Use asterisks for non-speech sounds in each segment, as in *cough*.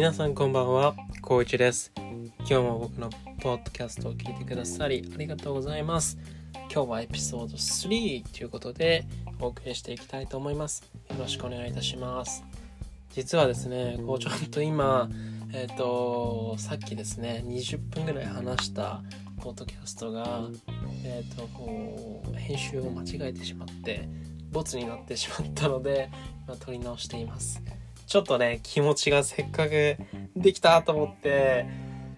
皆さんこんばんは、こういちです。今日も僕のポッドキャストを聞いてくださりありがとうございます。今日はエピソード3ということでお送りしていきたいと思います。よろしくお願いいたします。実はですね、こうちょっと今、えっ、と、さっきですね、20分ぐらい話したポッドキャストが、えっ、と、こう編集を間違えてしまって、ボツになってしまったので、今撮り直しています。ちょっとね、気持ちがせっかくできたと思って、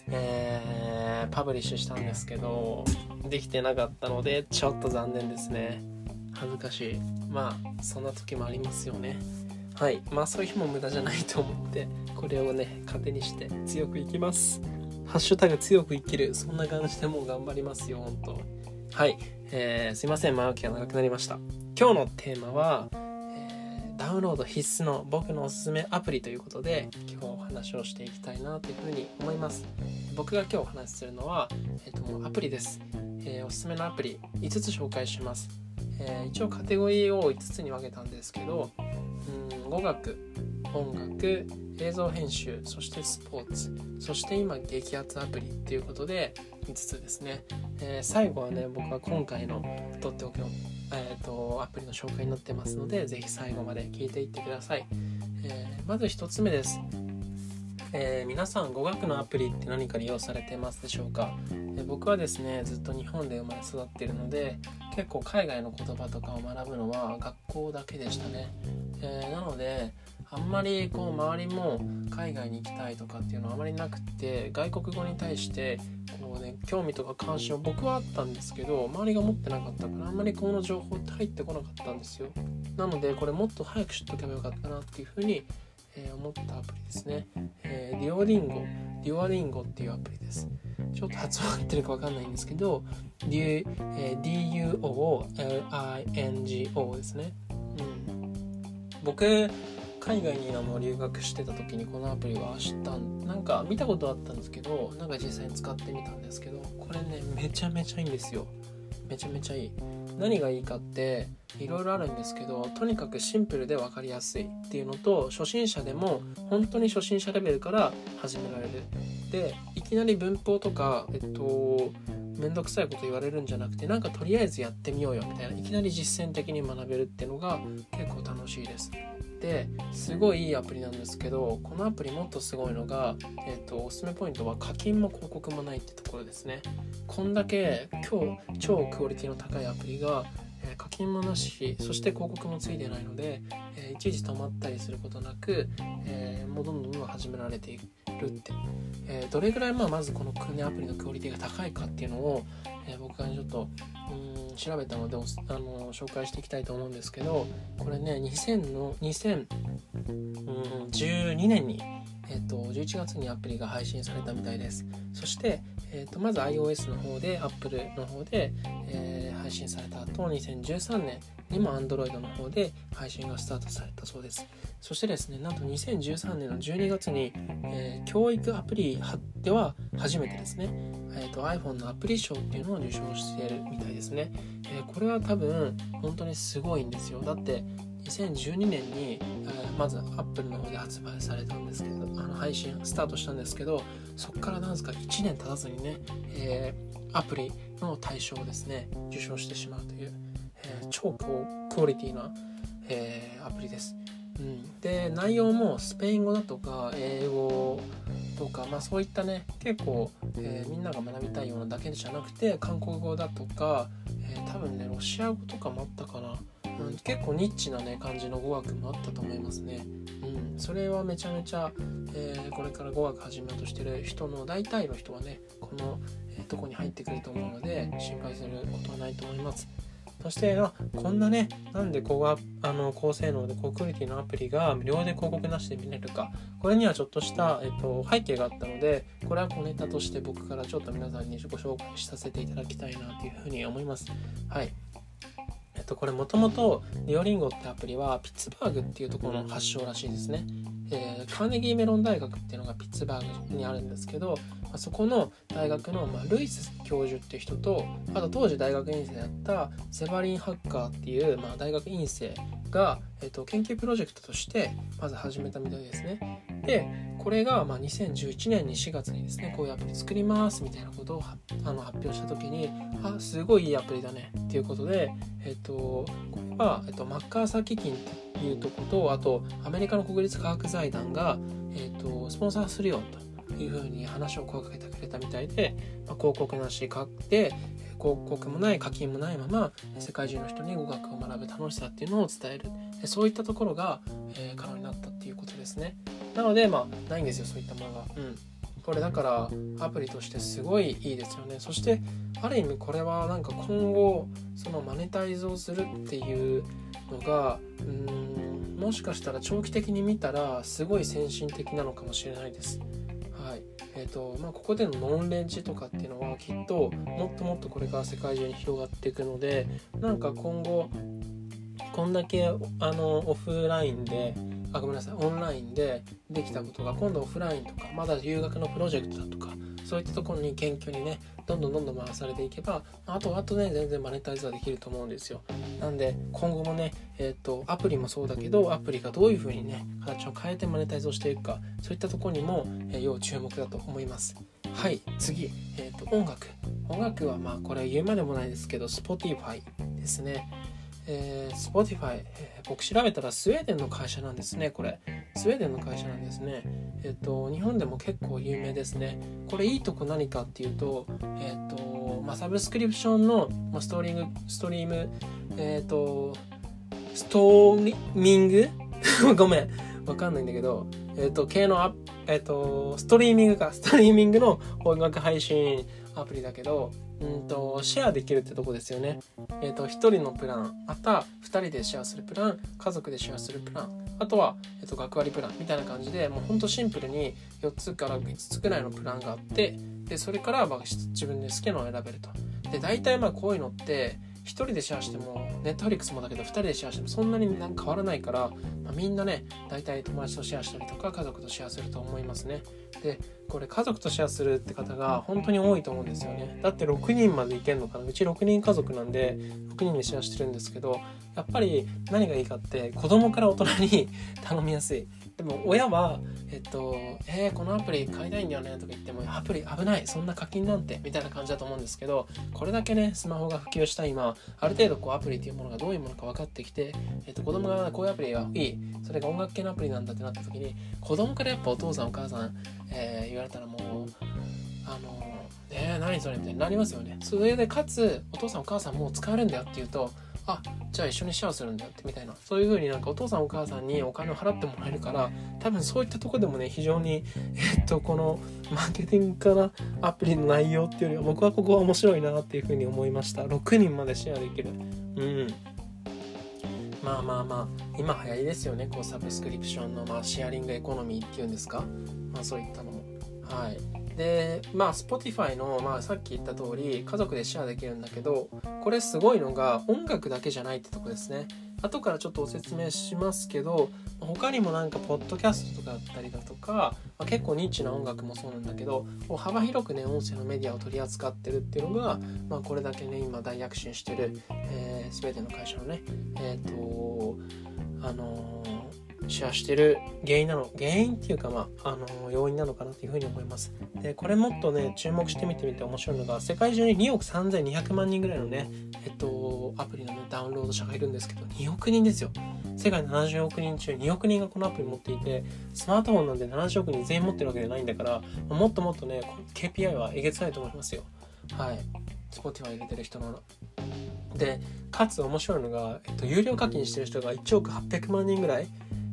えーパブリッシュしたんですけど、できてなかったので、ちょっと残念ですね。恥ずかしい。まあ、そんな時もありますよね。はい。まあ、そういう日も無駄じゃないと思って、これをね、糧にして強くいきます。ハッシュタグ強く生きる。そんな感じでもう頑張りますよ、本当はい。えーすいません、前置きが長くなりました。今日のテーマは、ウンロード必須の僕のおすすめアプリということで今日お話をしていきたいなというふうに思います。僕が今日お話しするのは、えー、とアプリです、えーおすすめのアプリ5つ紹介します、えー一応カテゴリーを5つに分けたんですけどうん語学音楽映像編集そしてスポーツそして今激アツアプリっていうことで5つですね、えー最後はね僕は今回のとっておきのえー、とアプリの紹介になってますのでぜひ最後まで聞いていってください、えーまず1つ目です、えー皆さん語学のアプリって何か利用されてますでしょうか、えー僕はですねずっと日本で生まれ育ってるので結構海外の言葉とかを学ぶのは学校だけでしたね、えなのであんまりこう周りも海外に行きたいとかっていうのはあまりなくて外国語に対してこう興味とか関心は僕はあったんですけど周りが持ってなかったからあんまりこの情報って入ってこなかったんですよ。なのでこれもっと早く知っとけばよかったなっていうふうに、えー思ったアプリですね、えー、デュオリンゴ。デュオリンゴっていうアプリです。ちょっと発音合ってるかわかんないんですけど、DUOLINGO ですね、うん、僕海外にあの留学してた時にこのアプリは知ったんなんか見たことあったんですけどなんか実際に使ってみたんですけどこれねめちゃめちゃいいんですよ。めちゃめちゃいい。何がいいかっていろいろあるんですけどとにかくシンプルで分かりやすいっていうのと初心者でも本当に初心者レベルから始められる。でいきなり文法とかえっとめんどくさいこと言われるんじゃなくてなんかとりあえずやってみようよみたいないきなり実践的に学べるっていうのが結構楽しいです。ですごいいいアプリなんですけどこのアプリもっとすごいのが、えっとおすすめポイントは課金も広告もないってところですね。こんだけ今日超クオリティの高いアプリが、えー課金もなしそして広告もついてないので、えーいちいち止まったりすることなく、えーもうどんどんどん始められているって、えーどれぐらいまあまずこのクネアプリのクオリティが高いかっていうのを、えー僕がちょっとうん調べたのであの紹介していきたいと思うんですけどこれね2000の2012年に、えー、と11月にアプリが配信されたみたいです。そして、えー、とまず iOS の方で Apple の方で、えー配信された後2013年にも Android の方で配信がスタートされたそうです。そしてですねなんと2013年の12月に、えー教育アプリでは初めてですね、えー、と iPhone のアプリ賞っていうのを受賞しているみたいですね、えーこれは多分本当にすごいんですよ。だって2012年に、えーまず Apple の方で発売されたんですけどあの配信スタートしたんですけどそこからなんですか1年経たずにね、えーアプリの対象をですね受賞してしまうという、えー超高クオリティな、えアプリです、うん、で内容もスペイン語だとか英語とか、まあ、そういったね結構、えみんなが学びたいようなだけじゃなくて韓国語だとか、え多分ねロシア語とかもあったかな、うん、結構ニッチなね感じの語学もあったと思いますね、うん、それはめちゃめちゃ、えーこれから語学始めようとしてる人の大体の人はねこの、えーとこに入ってくると思うので心配することはないと思います。そしてあこんなねなんで高があの高性能で高クオリティのアプリが無料で広告なしで見れるか。これにはちょっとした、えっと、背景があったのでこれは小ネタとして僕からちょっと皆さんにご紹介させていただきたいなというふうに思います。はいえっと、これもともとディオリンゴってアプリはピッツバーグっていうところの発祥らしいですね、えー、カーネギーメロン大学っていうのがピッツバーグにあるんですけど、まあ、そこの大学の、まあ、ルイス教授っていう人とあと当時大学院生だったセバリン・ハッカーっていう、まあ、大学院生が、えーと、研究プロジェクトとしてまず始めたみたいですね。でこれがまあ2011年に4月にですねこういうアプリ作りますみたいなことをあの発表した時にあすごいいいアプリだねっていうことで、えっ、とこれは、えっ、と、マッカーサー基金っていうとことあとアメリカの国立科学財団が、えっ、と、スポンサーするよというふうに話を声かけてくれたみたいで、まあ、広告なし買って広告もない課金もないまま世界中の人に語学を学ぶ楽しさっていうのを伝えるそういったところが、えー、可能になったっていうことですねなのでまあないんですよそういったものがうんこれだからアプリとしてすごいいいですよねそしてある意味これはなんか今後そのマネタイズをするっていうのがうんもしかしたら長期的に見たらすごい先進的なのかもしれないですえーとまあ、ここでのノンレンジとかっていうのはきっともっともっとこれから世界中に広がっていくのでなんか今後こんだけあのオフラインであごめんなさいオンラインでできたことが今度オフラインとかまだ留学のプロジェクトだとかそういったところに研究にねどんどんどんどん回されていけばあとあとね全然マネタイズはできると思うんですよなんで今後もねえっ、ー、とアプリもそうだけどアプリがどういう風にね形を変えてマネタイズをしていくかそういったところにも、えー、要注目だと思いますはい次、えーと、と音楽音楽はまあこれ言うまでもないですけど Spotify ですねえー、Spotify、えー、僕調べたらスウェーデンの会社なんですね、これ。スウェーデンの会社なんですね。えっ、と、日本でも結構有名ですね。これいいとこ何かっていうと、えっ、と、まあ、サブスクリプションの、まあ、ストーリーム、ストリーム、えっ、と、ストーミング？*laughs* ごめん。わかんないんだけど、えっ、と、系のアえっ、と、ストリーミングか、ストリーミングの音楽配信アプリだけど、うんとシェアできるってとこですよね。えっ、ー、と1人のプランまた2人でシェアするプラン家族でシェアするプランあとは、えー、と学割プランみたいな感じでもうほんとシンプルに4つから5つくらいのプランがあってでそれからまあ自分で好きなのを選べると。で大体まあこういうのって1人でシェアしてもネットフリックスもだけど2人でシェアしてもそんなになんか変わらないから、まあ、みんなね大体友達とシェアしたりとか家族とシェアすると思いますね。でこれ家族とシェアするって方が本当に多いと思うんですよね。だって6人までいけんのかな？うち6人家族なんで6人でシェアしてるんですけどやっぱり何がいいかって子供から大人に *laughs* 頼みやすい。でも親はえっと「えー、このアプリ買いたいんだよね」とか言っても「アプリ危ないそんな課金なんて」みたいな感じだと思うんですけどこれだけねスマホが普及した今ある程度こうアプリっていうものがどういうものか分かってきて、えっと、子供がこういうアプリがいいそれが音楽系のアプリなんだってなった時に子供からやっぱお父さんお母さん、えー、言われたらもうあのえー、何それみたいになりますよね。それでかつお父さんお母さんもう使えるんだよっていうとあじゃあ一緒にシェアするんだよってみたいな。そういう風になんかお父さんお母さんにお金を払ってもらえるから多分そういったとこでもね非常にえっとこのマーケティングからアプリの内容っていうよりは僕はここは面白いなっていう風に思いました。6人までシェアできる。うん。まあまあまあ今流行りですよね。こうサブスクリプションの、まあ、シェアリングエコノミーっていうんですか？まあそういったのも。はい。でまあ Spotify の、まあ、さっき言った通り家族でシェアできるんだけどこれすごいのが音楽だけじゃないってとこですね。後からちょっとお説明しますけど他にもなんかポッドキャストとかだったりだとか、まあ、結構ニッチな音楽もそうなんだけど幅広くね音声のメディアを取り扱ってるっていうのが、まあ、これだけね今大躍進してる、えー、全ての会社のねえっ、ー、とあのーシェアしてる原因なの原因っていうかまああの要因なのかなっていうふうに思います。でこれもっとね注目してみてみて面白いのが世界中に2億3200万人ぐらいのねえっとアプリのねダウンロード者がいるんですけど2億人ですよ。世界70億人中2億人がこのアプリ持っていてスマートフォンなんで70億人全員持ってるわけじゃないんだからもっともっとね KPI はえげつないと思いますよ。はい。Spotify 入れてる人の。でかつ面白いのが、えっと、有料課金してる人が1億800万人ぐらい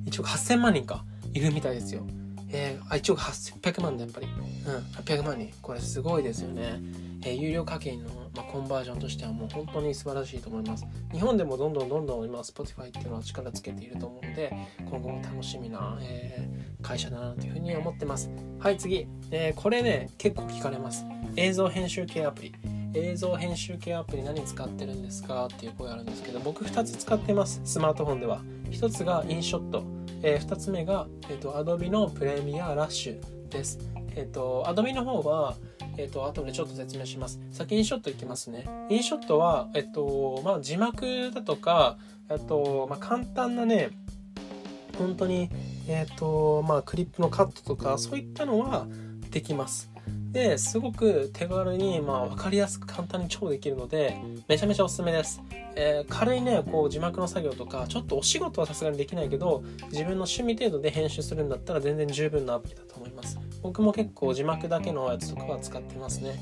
1億8000万人かいるみたいですよ。えー、あ1億800万だやっぱり。うん、800万人。これすごいですよね。えー、有料課金の、まあ、コンバージョンとしてはもう本当に素晴らしいと思います。日本でもどんどんどんどん今 Spotify っていうのは力つけていると思うので、今後も楽しみな、えー、会社だなというふうに思ってます。はい、次。えー、これね、結構聞かれます。映像編集系アプリ。映像編集系アプリ何使ってるんですかっていう声あるんですけど僕2つ使ってますスマートフォンでは1つがインショットえー、2つ目が、えーと、Adobe のプレミアラッシュです。えっ、ー、と Adobe の方はえっ、と、後でちょっと説明します。先にショットいきますね。インショットは、えっと、まあ、字幕だとか、えっと、まあ、簡単なね、本当に、えっと、まあ、クリップのカットとか、そういったのはできます。ですごく手軽に、まあ、分かりやすく簡単に超できるのでめちゃめちゃおすすめです、えー、軽いねこう字幕の作業とかちょっとお仕事はさすがにできないけど自分の趣味程度で編集するんだったら全然十分なアプリだと思います。僕も結構字幕だけのやつとかは使ってますね。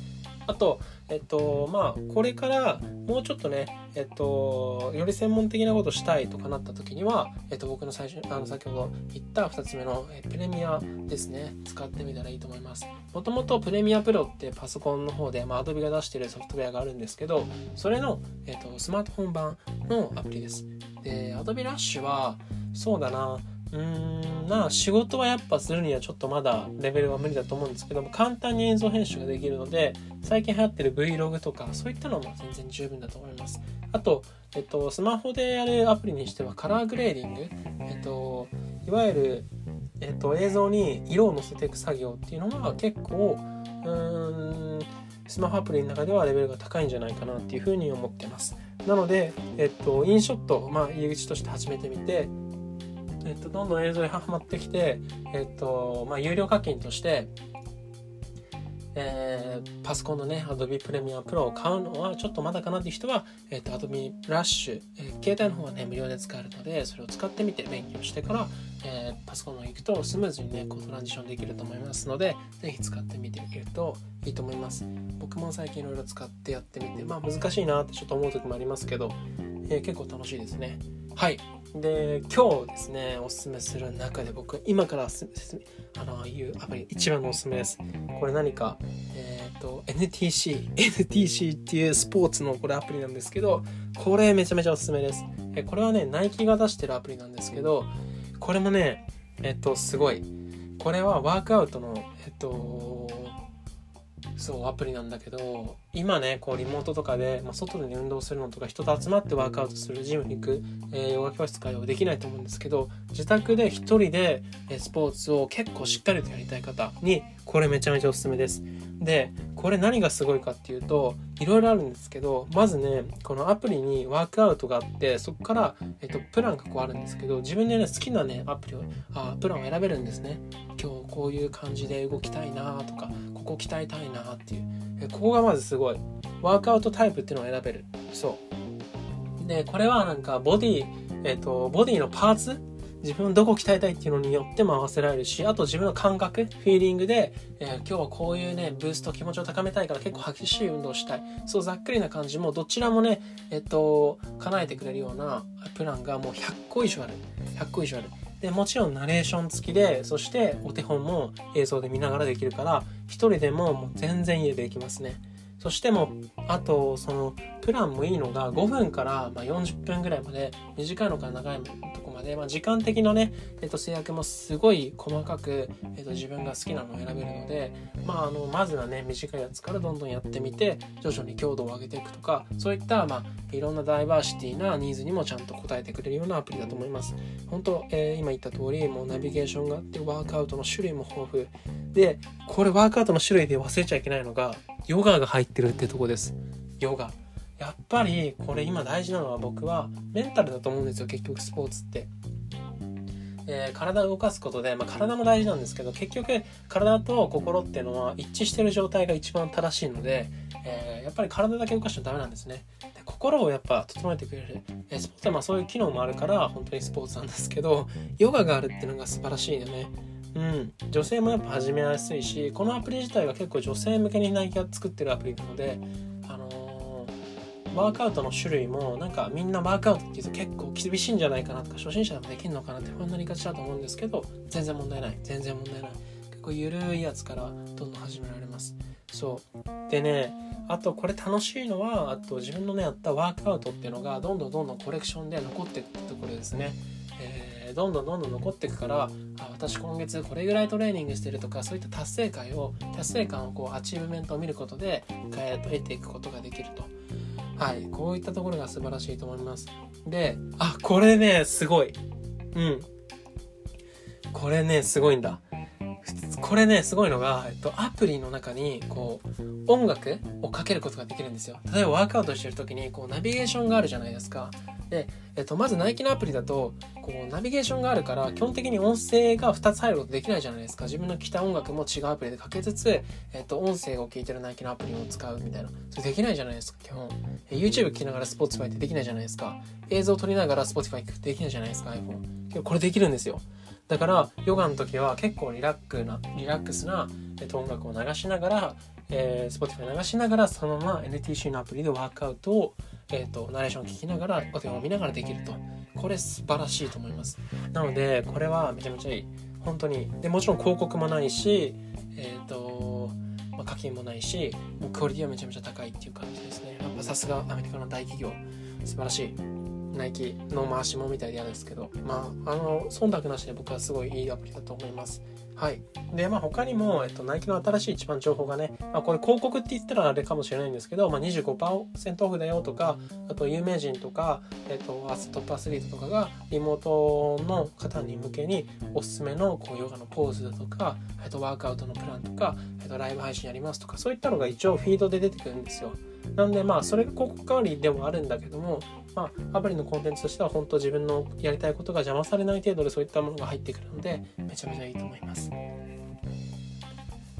あと、えっと、まあ、これからもうちょっとね、えっと、より専門的なことしたいとかなった時には、えっと、僕の最初、あの、先ほど言った2つ目の、えプレミアですね、使ってみたらいいと思います。もともとプレミアプロってパソコンの方で、まあ、Adobe が出してるソフトウェアがあるんですけど、それの、えっと、スマートフォン版のアプリです。で、Adobe Rush は、そうだな、うーんな仕事はやっぱするにはちょっとまだレベルは無理だと思うんですけども簡単に映像編集ができるので最近流行ってる Vlog とかそういったのも全然十分だと思います。あと、えっと、スマホでやるアプリにしてはカラーグレーディング、えっと、いわゆる、えっと、映像に色を乗せていく作業っていうのが結構うんスマホアプリの中ではレベルが高いんじゃないかなっていうふうに思ってますなので、えっと、インショット、まあ、入り口として始めてみてえっと、どんどん映像にはまってきて、えっとまあ、有料課金として、えー、パソコンのね Adobe Premiere Pro を買うのはちょっとまだかなっていう人は、えっと、Adobe Rush、えー、携帯の方はね無料で使えるのでそれを使ってみて勉強してから、えー、パソコンの方行くとスムーズにねこうトランジションできると思いますのでぜひ使ってみてみるといいと思います。僕も最近いろいろ使ってやってみてまあ難しいなってちょっと思う時もありますけど、え結構楽しいですね。はい。で今日ですねおすすめする中で僕今からすすあのいうアプリ一番のおすすめです。これ何かえっ、ー、と NTC NTC っていうスポーツのこれアプリなんですけどこれめちゃめちゃおすすめです。えこれはねナイキが出してるアプリなんですけどこれもねえっ、ー、とすごい。これはワークアウトのえっ、ー、とそうアプリなんだけど今ねこうリモートとかで、まあ、外で、ね運動するのとか人と集まってワークアウトするジムに行く、えー、ヨガ教室会話できないと思うんですけど自宅で一人で、えスポーツを結構しっかりとやりたい方にこれめちゃめちゃおすすめです。でこれ何がすごいかっていうといろいろあるんですけどまずねこのアプリにワークアウトがあってそこから、えっと、プランがこうあるんですけど自分でね好きなねアプリをあプランを選べるんですね今日こういう感じで動きたいなとかここ鍛えたいなっていうえここがまずすごいワークアウトタイプっていうのを選べるそうでこれはなんかボディえっとボディのパーツ？自分どこ鍛えたいっていうのによっても合わせられるし、あと自分の感覚、フィーリングで、えー、今日はこういうね、ブースト気持ちを高めたいから結構激しい運動したい。そうざっくりな感じもどちらもね、えっと、叶えてくれるようなプランがもう100個以上ある。100個以上ある。で、もちろんナレーション付きで、そしてお手本も映像で見ながらできるから、一人でももう全然家でできますね。としてもあとそのプランもいいのが5分からま40分ぐらいまで短いのか長いとこまで、まあ、時間的なね、えっと、制約もすごい細かく、えっと、自分が好きなのを選べるので、まあ、あのまずはね短いやつからどんどんやってみて徐々に強度を上げていくとかそういった、まあ、いろんなダイバーシティなニーズにもちゃんと応えてくれるようなアプリだと思います。本当、えー、今言った通りもうナビゲーションがあってワークアウトの種類も豊富でこれワークアウトの種類で忘れちゃいけないのがヨガが入ってるってとこですヨガやっぱりこれ今大事なのは僕はメンタルだと思うんですよ結局スポーツって。えー、体を動かすことで、まあ、体も大事なんですけど結局体と心っていうのは一致してる状態が一番正しいので、えー、やっぱり体だけ動かしちゃダメなんですね。で心をやっぱ整えてくれる、えー、スポーツはまあそういう機能もあるから本当にスポーツなんですけどヨガがあるっていうのが素晴らしいよね。うん、女性もやっぱ始めやすいしこのアプリ自体は結構女性向けにナイキが作ってるアプリなので、ワークアウトの種類もなんかみんなワークアウトっていうと結構厳しいんじゃないかなとか初心者でもできるのかなって不安になりがちだと思うんですけど全然問題ない。全然問題ない。結構ゆるいやつからどんどん始められます。そう。でねあとこれ楽しいのはあと自分のねやったワークアウトっていうのがどんどんどんどんコレクションで残っていくってところですね。えー、どんどんどんどん残っていくからあ私今月これぐらいトレーニングしてるとかそういった達成感を達成感をこう achievement を見ることで、えー、と得ていくことができると。はい、こういったところが素晴らしいと思います。で、あ、これね、すごい。うん。これねすごいんだこれねすごいのが、えっと、アプリの中にこう音楽をかけることができるんですよ。例えばワークアウトしてる時にこうナビゲーションがあるじゃないですか。で、えっと、まずナイキのアプリだとこうナビゲーションがあるから基本的に音声が2つ入ることできないじゃないですか。自分の着た音楽も違うアプリでかけつつ、えっと、音声を聞いてるナイキのアプリを使うみたいな。それできないじゃないですか基本。YouTube 聞きながら Spotify ってできないじゃないですか。映像を撮りながら Spotify 聞くってできないじゃないですか iPhone これできるんですよ。だからヨガの時は結構リラックなリラックスな、え、音楽を流しながら、えー、Spotify 流しながらそのまま NTC のアプリでワークアウトを、えっと、ナレーションを聞きながらお手本を見ながらできると。これ素晴らしいと思います。なのでこれはめちゃめちゃいい。本当に。でもちろん広告もないしえっ、ー、と、ま、課金もないしクオリティはめちゃめちゃ高いっていう感じですね。やっぱさすがアメリカの大企業。素晴らしい。ナイキの回しもみたいで嫌ですけど、まあ、あの、忖度なしで僕はすごいいいアプリだと思います。はい。で、まあ、他にも、えっと、ナイキの新しい一番情報がね、まあ、これ広告って言ったらあれかもしれないんですけど、まあ、25%オフだよとか、あと有名人とか、えっと、トップアスリートとかがリモートの方に向けにおすすめのこうヨガのポーズだとか、えっと、ワークアウトのプランとか、えっと、ライブ配信やりますとか、そういったのが一応フィードで出てくるんですよ。なんでまあそれが広告代わりでもあるんだけども、まあ、アプリのコンテンツとしては本当自分のやりたいことが邪魔されない程度でそういったものが入ってくるのでめちゃめちゃいいと思います。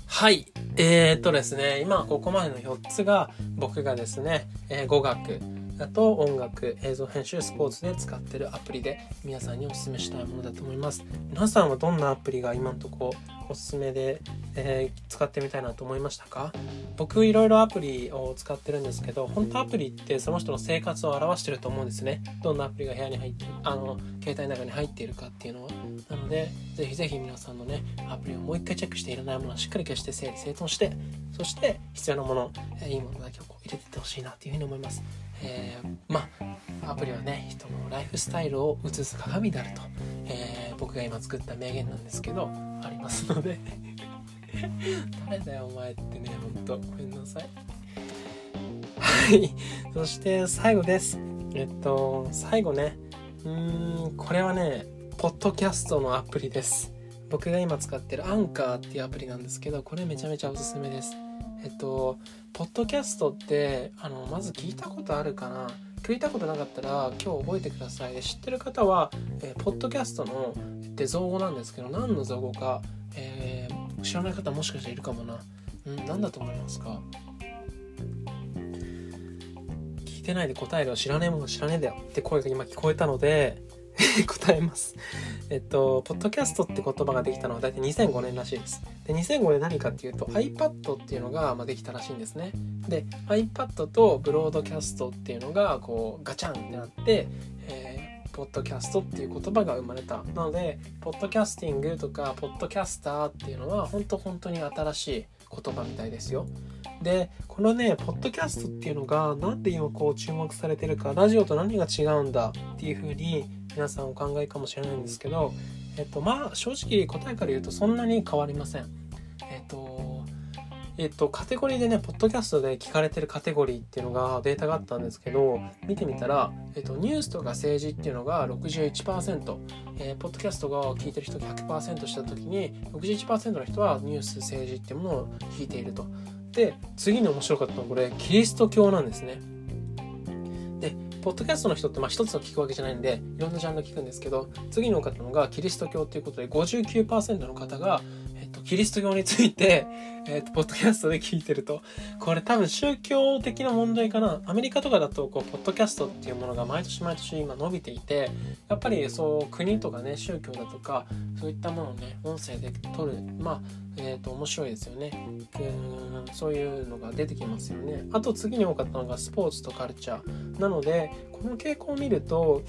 はい。えー、っとですね、今ここまでの4つが僕がですね、えー、語学、だと音楽、映像編集、スポーツで使ってるアプリで皆さんにお勧めしたいものだと思います。皆さんはどんなアプリが今んとこおすすめで、えー、使ってみたいなと思いましたか？僕いろいろアプリを使ってるんですけど本当アプリってその人の生活を表してると思うんですね。どんなアプリが部屋に入ってあの携帯の中に入っているかっていうのは。なのでぜひぜひ皆さんのねアプリをもう一回チェックしていらないものはしっかり消して整理整頓してそして必要なもの、えいいものだけをこう入れていってほしいなっていうふうに思います。えー、まあアプリはね人のライフスタイルを映す鏡であると、えー、僕が今作った名言なんですけどありますので。*laughs* 誰だよお前ってねほんとごめんなさい。はい。そして最後です。えっと最後ね。うーんこれはねポッドキャストのアプリです。僕が今使ってるアンカーっていうアプリなんですけどこれめちゃめちゃおすすめです。えっとポッドキャストってあのまず聞いたことあるかな？聞いたことなかったら今日覚えてください。知ってる方は、えー、ポッドキャストので造語なんですけど何の造語か、えー、知らない方もしかしたらいるかもな。うん何だと思いますか？聞いてないで答えるよ知らねえもの知らねえだよって声が今聞こえたので *laughs* 答えます。えっと、ポッドキャストって言葉ができたのは大体2005年らしいです。で、2005年何かっていうと iPad っていうのが、ま、できたらしいんですね。で、iPad とブロードキャストっていうのがこうガチャンってなって、えー、ポッドキャストっていう言葉が生まれた。なので、ポッドキャスティングとか、ポッドキャスターっていうのは本当本当に新しい言葉みたいですよ。でこのねポッドキャストっていうのが何で今こう注目されてるかラジオと何が違うんだっていうふうに皆さんお考えかもしれないんですけど、えっと、まあ正直答えから言うとそんなに変わりません。えっとえっと、カテゴリーでね、ポッドキャストで聞かれてるカテゴリーっていうのがデータがあったんですけど、見てみたら、えっと、ニュースとか政治っていうのが61%、えー、ポッドキャストが聞いてる人100%した時に、61%の人はニュース、政治っていうものを聞いていると。で、次に面白かったのはこれ、キリスト教なんですね。ポッドキャストの人ってまあ一つを聞くわけじゃないんでいろんなジャンル聞くんですけど次に多かったのがキリスト教ということで59%の方が、キリスト教について、えっと、ポッドキャストで聞いてると。これ多分宗教的な問題かな。アメリカとかだとこうポッドキャストっていうものが毎年毎年今伸びていてやっぱりそう国とかね宗教だとかそういったものをね音声で撮る。まあえーと、面白いですよね。うんそういうのが出てきますよね。あと次に多かったのがスポーツとカルチャー。なのでこの傾向を見ると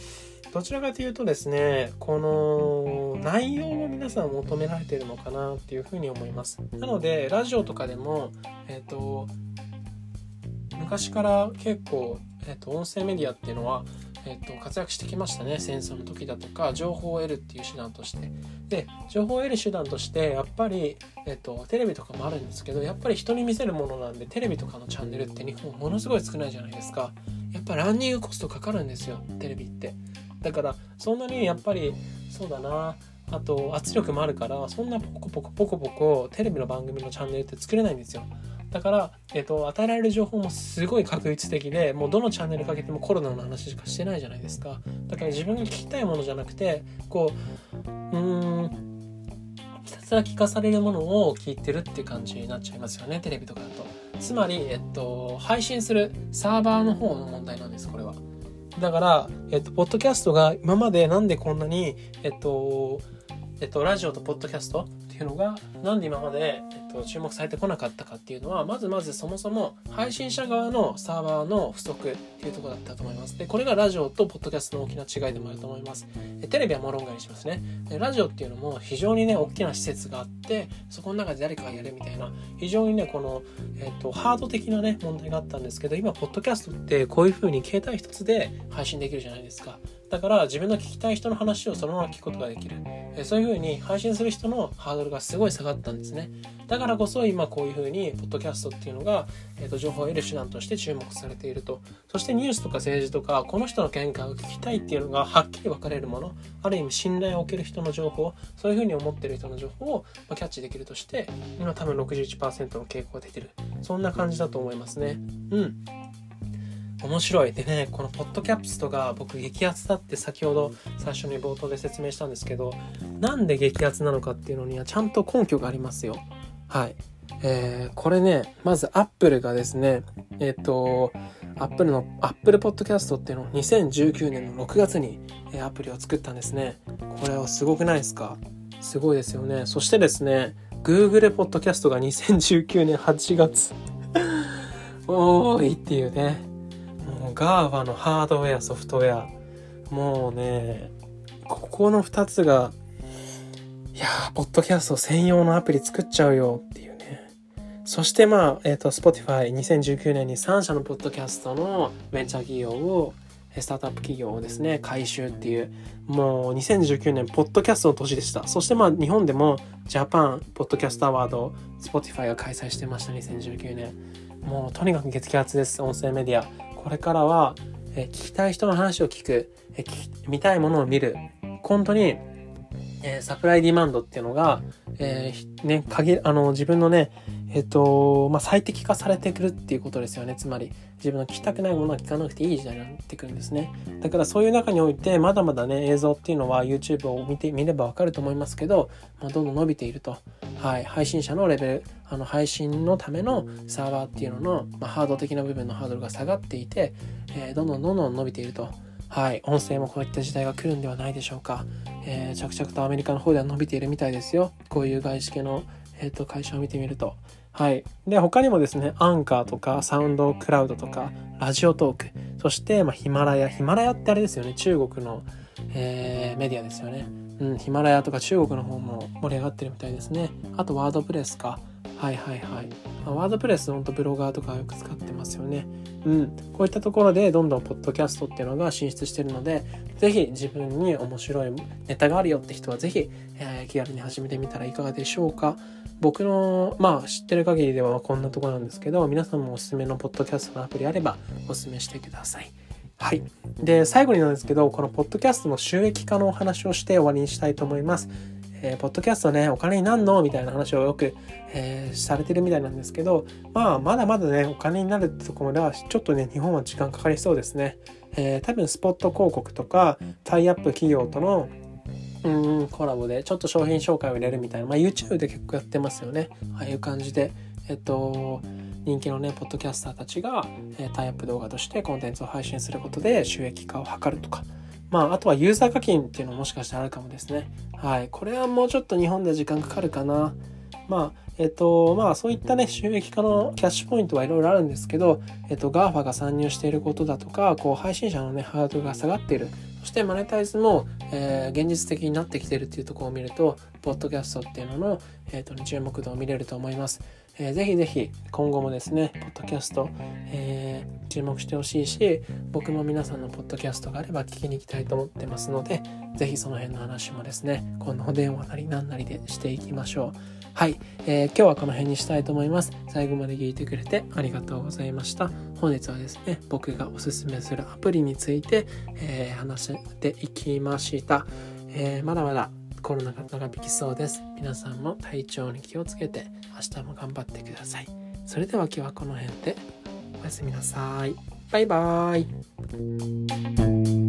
どちらかというとですねこの内容を皆さん求められてるのかなっていうふうに思います。なのでラジオとかでもえっ、ー、と昔から結構、えーと音声メディアっていうのはえっと、活躍してきましたね。戦争の時だとか情報を得るっていう手段として。で情報を得る手段としてやっぱり、えっと、テレビとかもあるんですけどやっぱり人に見せるものなんでテレビとかのチャンネルって日本ものすごい少ないじゃないですか。やっぱランニングコストかかるんですよテレビって。だからそんなにやっぱりそうだな。あと圧力もあるからそんなポコポコポコポコテレビの番組のチャンネルって作れないんですよ。だから、えっと、与えられる情報もすごい確率的でもうどのチャンネルかけてもコロナの話しかしてないじゃないですか。だから自分が聞きたいものじゃなくてこううんひたすら聞かされるものを聞いてるって感じになっちゃいますよねテレビとかだと。つまり、えっと、配信するサーバーの方の問題なんですこれは。だから、えっと、ポッドキャストが今までなんでこんなに、えっと、えっと、ラジオとポッドキャストいうのがなんで今まで、えっと、注目されてこなかったかっていうのはまずまずそもそも配信者側のサーバーの不足っていうところだったと思います。でこれがラジオとポッドキャストの大きな違いでもあると思います。テレビはもろんがにしますね。でラジオっていうのも非常にね大きな施設があってそこの中で誰かがやるみたいな非常にねこの、えっと、ハード的なね問題があったんですけど今ポッドキャストってこういう風に携帯一つで配信できるじゃないですか。だから自分の聞きたい人の話をそのまま聞くことができる。えそういうふうに配信する人のハードルがすごい下がったんですね。だからこそ今こういうふうに、ポッドキャストっていうのが、えーと、情報を得る手段として注目されていると。そしてニュースとか政治とか、この人の見解を聞きたいっていうのがはっきり分かれるもの、ある意味信頼を受ける人の情報、そういうふうに思ってる人の情報をキャッチできるとして、今多分61%の傾向が出てる。そんな感じだと思いますね。うん。面白い。でね、このポッドキャストが僕激アツだって先ほど最初に冒頭で説明したんですけど、なんで激アツなのかっていうのにはちゃんと根拠がありますよ。はい。えー、これね、まずアップルがですね、えっ、ー、と、アップルの、アップルポッドキャストっていうのを2019年の6月に、えアプリを作ったんですね。これはすごくないですか？すごいですよね。そしてですね、Google ポッドキャストが2019年8月。*laughs* おーいっていうね。もう GABA のハードウェア、ソフトウェア。もうね、ここの2つが、いや、ポッドキャスト専用のアプリ作っちゃうよっていうね。そしてまあ、えっ、ー、と、Spotify、2019年に3社のポッドキャストのベンチャー企業を、スタートアップ企業をですね、回収っていう、もう2019年、ポッドキャストの年でした。そしてまあ、日本でも、ジャパンポッドキャストアワード、Spotify が開催してました、2019年。もう、とにかく激アツです、音声メディア。これからは、え聞きたい人の話を聞く、え見たいものを見る。本当に、え、サプライディマンドっていうのが、えー、ね、限あの、自分のね、えっ、ー、と、まあ、最適化されてくるっていうことですよね。つまり、自分の聞きたくないものは聞かなくていい時代になってくるんですね。だからそういう中において、まだまだね、映像っていうのは YouTube を見てみればわかると思いますけど、まあ、どんどん伸びていると。はい。配信者のレベル、あの、配信のためのサーバーっていうのの、まあ、ハード的な部分のハードルが下がっていて、えー、どんどんどんどん伸びていると。はい。音声もこういった時代が来るんではないでしょうか。えー、着々とアメリカの方では伸びているみたいですよ。こういう外資系の、えーと、会社を見てみると。はい。で、他にもですね、アンカーとか、サウンドクラウドとか、ラジオトーク、そして、まあ、ヒマラヤ。ヒマラヤってあれですよね、中国の、えー、メディアですよね。うん、ヒマラヤとか中国の方も盛り上がってるみたいですね。あと、ワードプレスか。はいはいはい。ワードプレス、ほんとブロガーとかよく使ってますよね。うん。こういったところでどんどんポッドキャストっていうのが進出してるので、ぜひ自分に面白いネタがあるよって人はぜひ、えー、気軽に始めてみたらいかがでしょうか。僕の、まあ知ってる限りではこんなとこなんですけど、皆さんもおすすめのポッドキャストのアプリあればおすすめしてください。はい。で、最後になんですけど、このポッドキャストの収益化のお話をして終わりにしたいと思います。えー、ポッドキャストね、お金になんの？みたいな話をよく、えー、されてるみたいなんですけど、まあ、まだまだね、お金になるってところでは、ちょっとね、日本は時間かかりそうですね。えー、多分、スポット広告とか、タイアップ企業との、うん、コラボで、ちょっと商品紹介を入れるみたいな、まあ、YouTube で結構やってますよね。ああいう感じで、えっと、人気のね、ポッドキャスターたちが、えタイアップ動画としてコンテンツを配信することで収益化を図るとか、まあ、あとはユーザー課金っていうのももしかしたらあるかもですね。はい。これはもうちょっと日本で時間かかるかな。まあ、えっと、まあ、そういったね、収益化のキャッシュポイントはいろいろあるんですけど、えっと、GAFA が参入していることだとか、こう、配信者のね、ハードルが下がっている。そして、マネタイズも、えー、現実的になってきているっていうところを見ると、ポッドキャストっていうのの、えっと、注目度を見れると思います。えー、ぜひぜひ今後もですね、ポッドキャスト、えー、注目してほしいし、僕も皆さんのポッドキャストがあれば聞きに行きたいと思ってますので、ぜひその辺の話もですね、このお電話なりなんなりでしていきましょう。はい、えー、今日はこの辺にしたいと思います。最後まで聞いてくれてありがとうございました。本日はですね、僕がおすすめするアプリについて、えー、話していきました。えー、まだまだコロナが長引きそうです。皆さんも体調に気をつけて明日も頑張ってください。それでは今日はこの辺でおやすみなさい。バイバーイ。